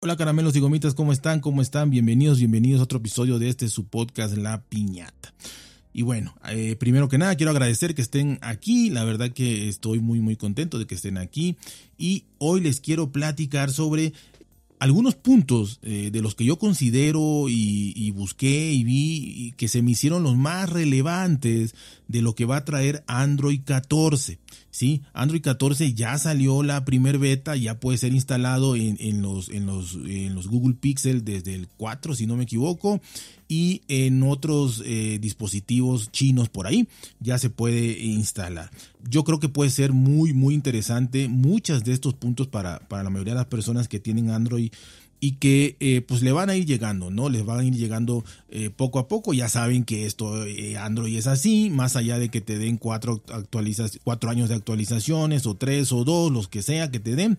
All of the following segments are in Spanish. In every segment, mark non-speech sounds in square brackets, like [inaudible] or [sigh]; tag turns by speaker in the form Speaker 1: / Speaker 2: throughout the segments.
Speaker 1: Hola caramelos y gomitas, ¿cómo están? ¿Cómo están? Bienvenidos, bienvenidos a otro episodio de este su podcast La Piñata. Y bueno, eh, primero que nada quiero agradecer que estén aquí, la verdad que estoy muy muy contento de que estén aquí y hoy les quiero platicar sobre algunos puntos eh, de los que yo considero y, busqué y vi que se me hicieron los más relevantes de lo que va a traer Android 14. ¿sí? Android 14 ya salió la primer beta, ya puede ser instalado en, los, en, los, en los Google Pixel desde el 4, si no me equivoco, y en otros eh, dispositivos chinos por ahí ya se puede instalar. Yo creo que puede ser muy, muy interesante muchos de estos puntos para, para la mayoría de las personas que tienen Android y que eh, pues le van a ir llegando, ¿no? Les van a ir llegando eh, poco a poco. Ya saben que esto Android es así, más allá de que te den cuatro, cuatro años de actualizaciones o tres o dos, los que sea que te den,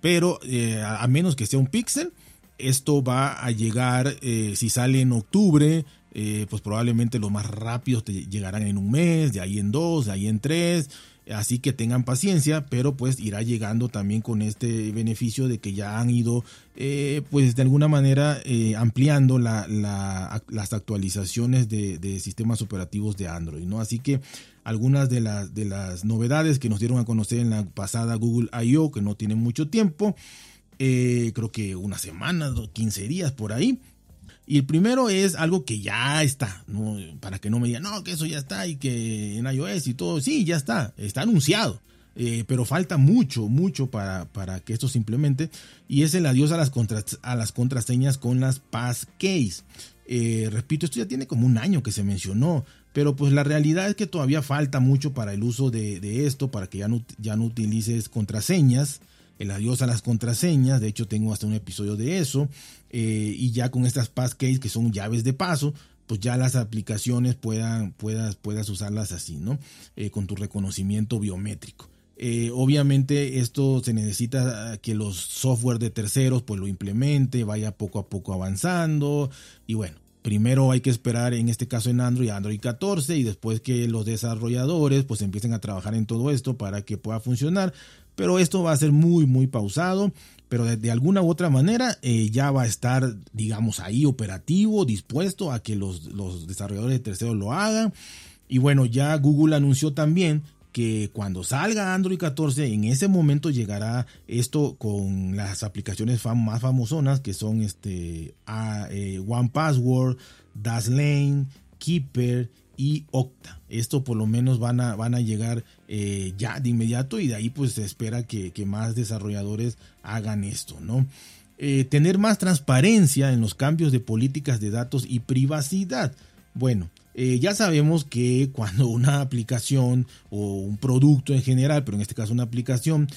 Speaker 1: pero a menos que sea un pixel, esto va a llegar, eh, si sale en octubre, eh, pues probablemente los más rápidos te llegarán en un mes, de ahí en dos, de ahí en tres. Así que tengan paciencia, pero pues irá llegando también con este beneficio de que ya han ido, eh, pues de alguna manera ampliando las actualizaciones de, sistemas operativos de Android, ¿no? Así que algunas de las, de las novedades que nos dieron a conocer en la pasada Google I.O., que no tiene mucho tiempo, eh, creo que una semana, 15 días por ahí. Y el primero es algo que ya está, ¿no? para que no me digan, no, que eso ya está y que en iOS y todo, sí, ya está, está anunciado. Eh, pero falta mucho, mucho para, para, que esto se implemente. Y es el adiós a las, a las contraseñas con las passkeys. Eh, repito, esto ya tiene como un año que se mencionó, pero pues la realidad es que todavía falta mucho para el uso de, de esto, para que ya no, ya no utilices contraseñas el adiós a las contraseñas, de hecho tengo hasta un episodio de eso, eh, y ya con estas passkeys que son llaves de paso, pues ya las aplicaciones puedan, puedas, puedas usarlas así, ¿no? Eh, con tu reconocimiento biométrico. Eh, obviamente esto se necesita que los software de terceros pues lo implemente, vaya poco a poco avanzando y bueno, primero hay que esperar en este caso en Android, Android 14 y después que los desarrolladores pues empiecen a trabajar en todo esto para que pueda funcionar pero esto va a ser muy, muy pausado. Pero de, alguna u otra manera eh, ya va a estar, digamos, ahí operativo, dispuesto a que los, los desarrolladores de terceros lo hagan. Y bueno, ya Google anunció también que cuando salga Android 14, en ese momento llegará esto con las aplicaciones más famosonas que son este, eh, One Password, Dashlane, Keeper y Octa. Esto por lo menos van a, van a llegar eh, ya de inmediato y de ahí pues se espera que, más desarrolladores hagan esto, ¿no? Eh, tener más transparencia en los cambios de políticas de datos y privacidad. Bueno, eh, ya sabemos que cuando una aplicación o un producto en general, pero en este caso una aplicación,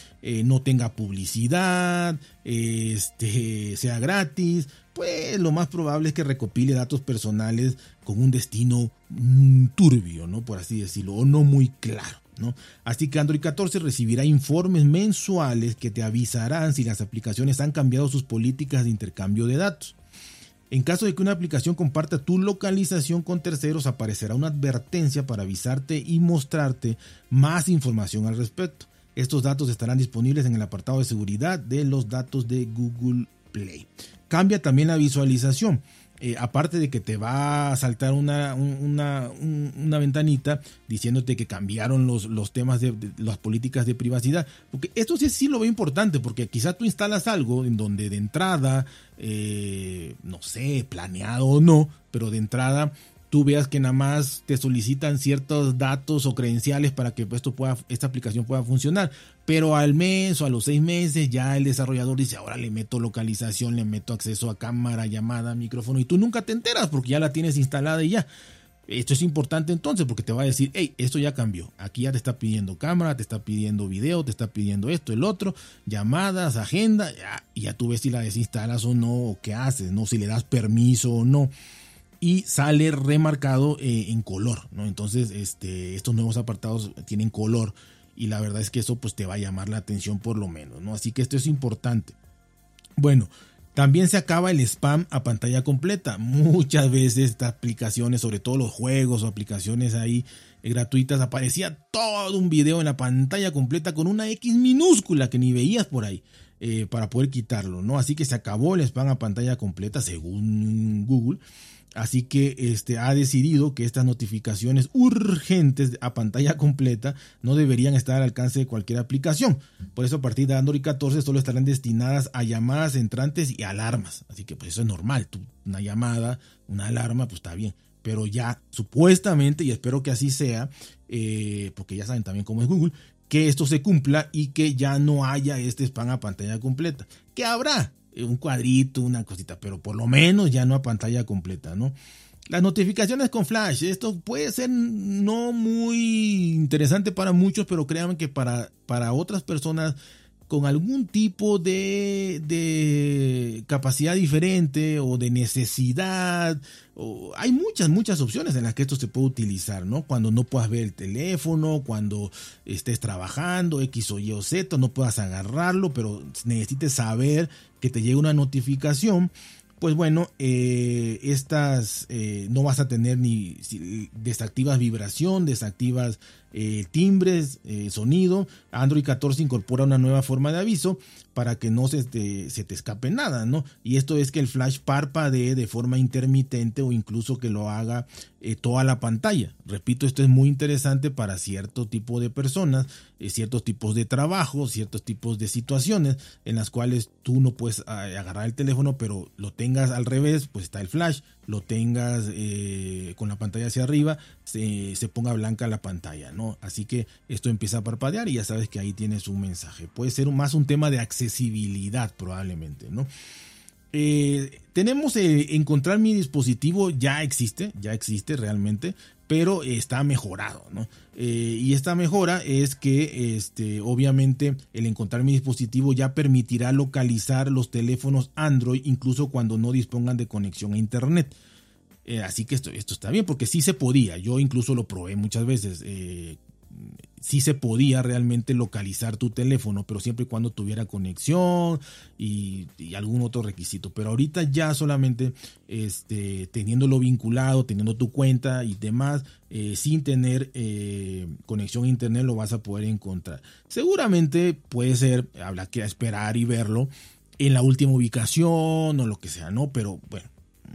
Speaker 1: no tenga publicidad, este, sea gratis, pues lo más probable es que recopile datos personales con un destino mm, turbio, ¿no? Por así decirlo, o no muy claro. ¿no? Así que Android 14 recibirá informes mensuales que te avisarán si las aplicaciones han cambiado sus políticas de intercambio de datos. En caso de que una aplicación comparta tu localización con terceros, aparecerá una advertencia para avisarte y mostrarte más información al respecto. Estos datos estarán disponibles en el apartado de seguridad de los datos de Google Play. Cambia también la visualización. Eh, aparte de que te va a saltar una, una, una, ventanita diciéndote que cambiaron los, los temas de, las políticas de privacidad, porque esto sí, sí lo veo importante, porque quizá tú instalas algo en donde de entrada, eh, no sé, planeado o no, pero de entrada tú veas que nada más te solicitan ciertos datos o credenciales para que esto pueda, esta aplicación pueda funcionar. Pero al mes o a los seis meses ya el desarrollador dice, ahora le meto localización, le meto acceso a cámara, llamada, micrófono y tú nunca te enteras porque ya la tienes instalada y ya. Esto es importante entonces porque te va a decir, hey, esto ya cambió. Aquí ya te está pidiendo cámara, te está pidiendo video, te está pidiendo esto, el otro, llamadas, agenda, ya, y ya tú ves si la desinstalas o no, o qué haces, no, si le das permiso o no y sale remarcado eh, en color, ¿no? Entonces, este, estos nuevos apartados tienen color y la verdad es que eso pues te va a llamar la atención por lo menos, ¿no? Así que esto es importante. Bueno, también se acaba el spam a pantalla completa. Muchas veces estas aplicaciones, sobre todo los juegos o aplicaciones ahí eh, gratuitas, aparecía todo un video en la pantalla completa con una X minúscula que ni veías por ahí. eh, para poder quitarlo, ¿no? Así que se acabó el spam a pantalla completa según Google. Así que este, ha decidido que estas notificaciones urgentes a pantalla [laughs] completa no deberían estar al alcance de cualquier aplicación. Por eso a partir de Android 14 solo estarán destinadas a llamadas entrantes y alarmas. Así que pues eso es normal. una llamada, una alarma, pues está bien. Pero ya supuestamente, y espero que así sea, eh, porque ya saben también cómo es Google, que esto se cumpla y que ya no haya este spam a pantalla completa. ¿Qué habrá? Un cuadrito, una cosita, pero por lo menos ya no a pantalla completa, ¿no? Las notificaciones con flash, esto puede ser no muy interesante para muchos, pero créanme que para, para otras personas con algún tipo de, de capacidad diferente o de necesidad. O, hay muchas, muchas opciones en las que esto se puede utilizar, ¿no? Cuando no puedas ver el teléfono, cuando estés trabajando, X o Y o Z, no puedas agarrarlo, pero necesites saber que te llegue una notificación pues bueno, eh, estas eh, no vas a tener ni desactivas vibración, desactivas eh, timbres, sonido. Android 14 incorpora una nueva forma de aviso para que no se te, escape nada, ¿no? Y esto es que el flash parpadee de forma intermitente o incluso que lo haga eh, toda la pantalla. Repito, esto es muy interesante para cierto tipo de personas, eh, ciertos tipos de trabajo, ciertos tipos de situaciones en las cuales tú no puedes agarrar el teléfono, pero lo tengas al revés, pues está el flash, lo tengas eh, con la pantalla hacia arriba, se, se, ponga blanca la pantalla, ¿no? Así que esto empieza a parpadear y ya sabes que ahí tienes un mensaje. Puede ser más un tema de accesibilidad probablemente, ¿no? Eh, tenemos eh, encontrar mi dispositivo, ya existe, ya existe realmente, pero está mejorado, ¿no? Eh, y esta mejora es que, este, obviamente, el encontrar mi dispositivo ya permitirá localizar los teléfonos Android incluso cuando no dispongan de conexión a Internet. Así que esto, esto está bien, porque sí se podía. Yo incluso lo probé muchas veces sí se podía realmente localizar tu teléfono, pero siempre y cuando tuviera conexión y, algún otro requisito. Pero ahorita ya solamente este, teniéndolo vinculado, teniendo tu cuenta y demás, eh, sin tener eh, conexión a internet lo vas a poder encontrar. Seguramente puede ser, habrá que esperar y verlo en la última ubicación o lo que sea, ¿no? Pero bueno,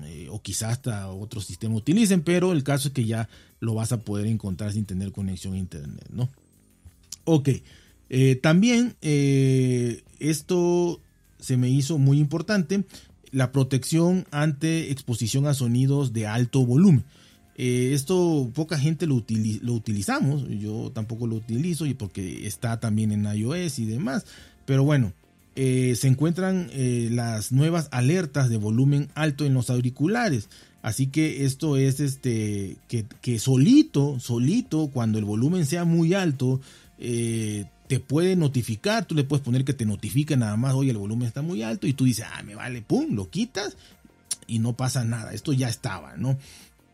Speaker 1: eh, o quizás hasta otro sistema utilicen, pero el caso es que ya lo vas a poder encontrar sin tener conexión a internet, ¿no? Ok, eh, también eh, esto se me hizo muy importante, la protección ante exposición a sonidos de alto volumen. esto poca gente lo, lo, utilizamos, yo tampoco lo utilizo y porque está también en iOS y demás, pero bueno, eh, se encuentran eh, las nuevas alertas de volumen alto en los auriculares. Así que esto es este que, solito, solito, cuando el volumen sea muy alto, eh, te puede notificar. Tú le puedes poner que te notifique nada más, oye, el volumen está muy alto, y tú dices, ah, me vale, pum, lo quitas y no pasa nada. Esto ya estaba, ¿no?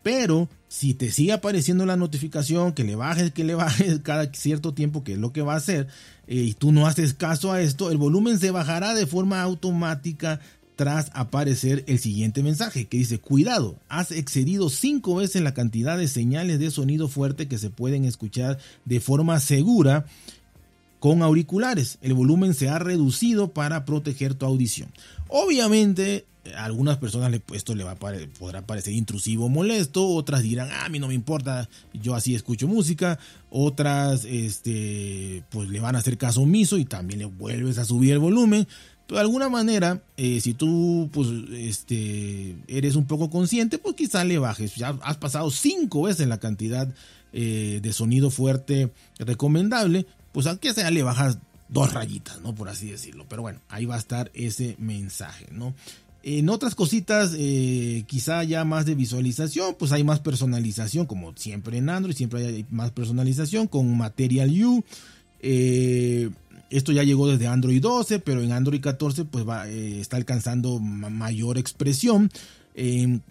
Speaker 1: Pero si te sigue apareciendo la notificación, que le bajes, que le bajes [laughs] cada cierto tiempo, que es lo que va a hacer, eh, y tú no haces caso a esto, el volumen se bajará de forma automática tras aparecer el siguiente mensaje que dice, cuidado, has excedido cinco veces la cantidad de señales de sonido fuerte que se pueden escuchar de forma segura con auriculares. El volumen se ha reducido para proteger tu audición. Obviamente a algunas personas esto le va a podrá parecer intrusivo, molesto, otras dirán, ah, a mí no me importa, yo así escucho música, otras este, pues le van a hacer caso omiso y también le vuelves a subir el volumen. Pero de alguna manera, eh, si tú pues, este, eres un poco consciente, pues quizá le bajes. Ya has pasado cinco veces la cantidad eh, de sonido fuerte recomendable, pues aunque sea le bajas dos rayitas, ¿no? Por así decirlo. Pero bueno, ahí va a estar ese mensaje, ¿no? En otras cositas, eh, quizá ya más de visualización, pues hay más personalización, como siempre en Android, siempre hay más personalización con Material U. Eh, esto ya llegó desde Android 12, pero en Android 14 pues va, eh, está alcanzando mayor expresión. En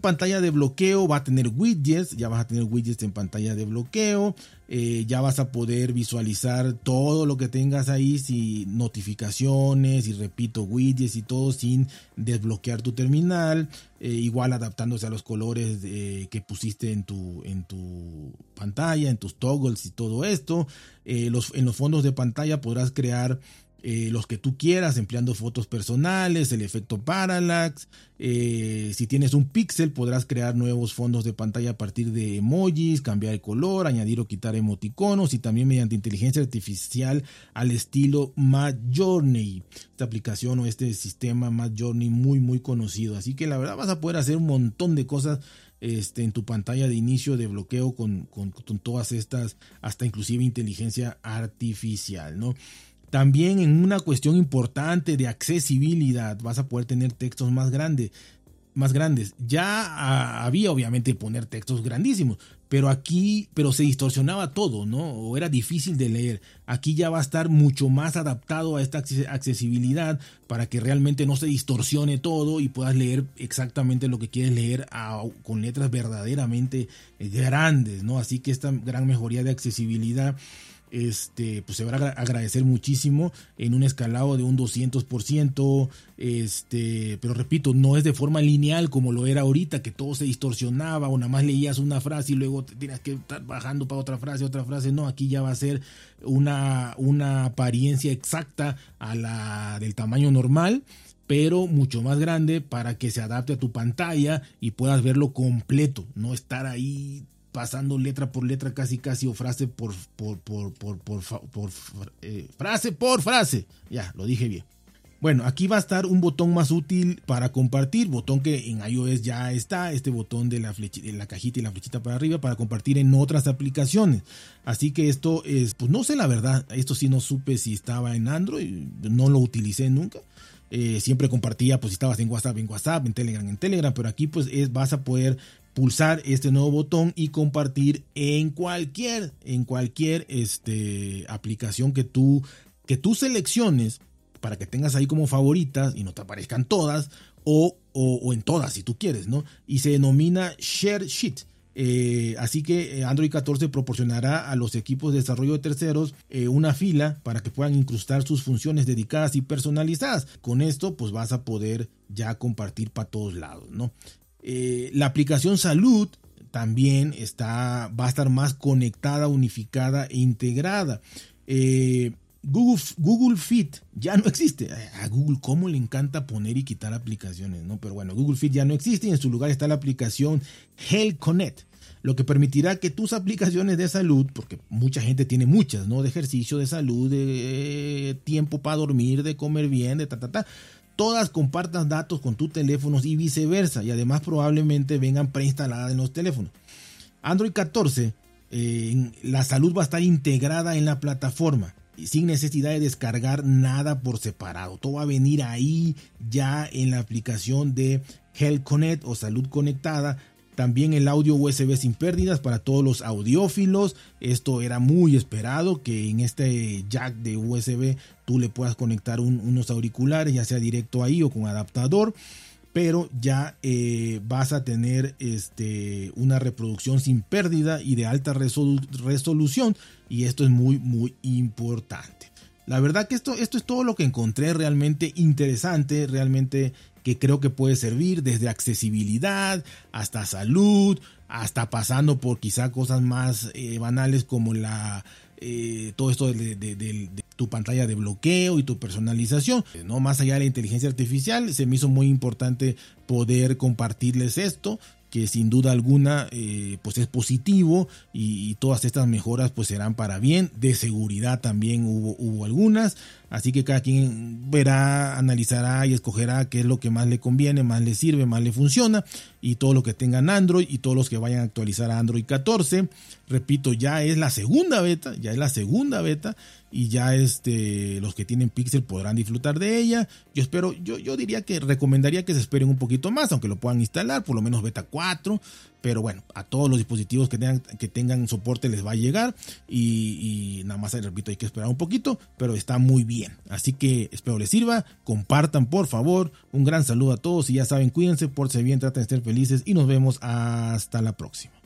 Speaker 1: pantalla de bloqueo va a tener widgets, ya vas a tener widgets en pantalla de bloqueo, eh, ya vas a poder visualizar todo lo que tengas ahí, si notificaciones y repito, widgets y todo sin desbloquear tu terminal, eh, igual adaptándose a los colores que pusiste en tu, en tu pantalla, en tus toggles y todo esto. Eh, los, en los fondos de pantalla podrás crear eh, los que tú quieras, empleando fotos personales, el efecto parallax. Eh, si tienes un pixel, podrás crear nuevos fondos de pantalla a partir de emojis, cambiar el color, añadir o quitar emoticonos y también mediante inteligencia artificial al estilo Journey Esta aplicación o este sistema Journey muy, muy conocido. Así que la verdad vas a poder hacer un montón de cosas este, en tu pantalla de inicio de bloqueo con, con todas estas, hasta inclusive inteligencia artificial, ¿no? También en una cuestión importante de accesibilidad vas a poder tener textos más grandes. Más grandes. Ya había obviamente poner textos grandísimos, pero aquí, pero se distorsionaba todo, ¿no? O era difícil de leer. Aquí ya va a estar mucho más adaptado a esta accesibilidad para que realmente no se distorsione todo y puedas leer exactamente lo que quieres leer con letras verdaderamente grandes, ¿no? Así que esta gran mejoría de accesibilidad este, pues se va a agradecer muchísimo en un escalado de un 200%, este, pero repito, no es de forma lineal como lo era ahorita, que todo se distorsionaba o nada más leías una frase y luego tenías que estar bajando para otra frase, otra frase, no, aquí ya va a ser una, una apariencia exacta a la del tamaño normal pero mucho más grande para que se adapte a tu pantalla y puedas verlo completo, no estar ahí pasando letra por letra, casi casi, o frase por, por, por, por, por, eh, frase por frase. Ya, lo dije bien. Bueno, aquí va a estar un botón más útil para compartir, botón que en iOS ya está, este botón de la, de la cajita y la flechita para arriba para compartir en otras aplicaciones. Así que esto es, pues no sé la verdad, esto sí no supe si estaba en Android, no lo utilicé nunca. Eh, siempre compartía, pues si estabas en WhatsApp, en WhatsApp, en Telegram, en Telegram, pero aquí pues es, vas a poder pulsar este nuevo botón y compartir en cualquier, en cualquier este, aplicación que tú, que tú selecciones para que tengas ahí como favoritas y no te aparezcan todas o, o, en todas si tú quieres, ¿no? Y se denomina Share Sheet. Eh, así que eh, Android 14 proporcionará a los equipos de desarrollo de terceros eh, una fila para que puedan incrustar sus funciones dedicadas y personalizadas. Con esto pues vas a poder ya compartir para todos lados, ¿no? Eh, la aplicación salud también está, va a estar más conectada, unificada e integrada. Eh, Google, Google Fit ya no existe. A Google, ¿cómo le encanta poner y quitar aplicaciones? ¿no? Pero bueno, Google Fit ya no existe y en su lugar está la aplicación Health Connect, lo que permitirá que tus aplicaciones de salud, porque mucha gente tiene muchas, ¿no? De ejercicio, de salud, de tiempo para dormir, de comer bien, de ta, ta, ta todas compartan datos con tus teléfonos y viceversa. Y además probablemente vengan preinstaladas en los teléfonos. Android 14, eh, la salud va a estar integrada en la plataforma sin necesidad de descargar nada por separado. Todo va a venir ahí ya en la aplicación de Health Connect o Salud Conectada también el audio USB sin pérdidas para todos los audiófilos. Esto era muy esperado que en este jack de USB tú le puedas conectar unos auriculares, ya sea directo ahí o con adaptador. Pero ya eh, vas a tener este, una reproducción sin pérdida y de alta resolución. Y esto es muy, muy importante. La verdad que esto, esto es todo lo que encontré realmente interesante, realmente que creo que puede servir desde accesibilidad hasta salud, hasta pasando por quizá cosas más eh, banales como la eh, todo esto de, tu pantalla de bloqueo y tu personalización. No más allá de la inteligencia artificial, se me hizo muy importante poder compartirles esto que sin duda alguna eh, pues es positivo y, todas estas mejoras pues serán para bien de seguridad también hubo, hubo algunas así que cada quien verá analizará y escogerá qué es lo que más le conviene más le sirve más le funciona y todo lo que tengan Android y todos los que vayan a actualizar a Android 14 repito ya es la segunda beta ya es la segunda beta y ya este, los que tienen Pixel podrán disfrutar de ella. Yo espero, yo, yo diría que recomendaría que se esperen un poquito más, aunque lo puedan instalar, por lo menos beta 4, pero bueno, a todos los dispositivos que tengan, que tengan soporte les va a llegar y, y nada más, repito, hay que esperar un poquito, pero está muy Así que espero les sirva, compartan por favor, un gran saludo a todos y ya saben, cuídense, por si bien, traten de ser felices y nos vemos hasta la próxima.